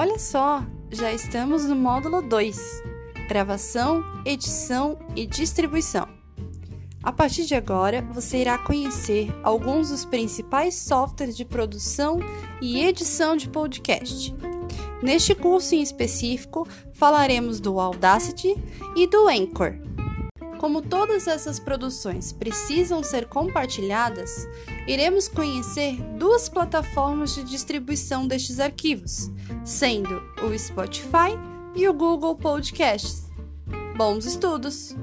Olha só, já estamos no módulo 2: gravação, edição e distribuição. A partir de agora, você irá conhecer alguns dos principais softwares de produção e edição de podcast. Neste curso em específico, falaremos do Audacity e do Anchor. Como todas essas produções precisam ser compartilhadas, iremos conhecer duas plataformas de distribuição destes arquivos, sendo o Spotify e o Google Podcasts. Bons estudos!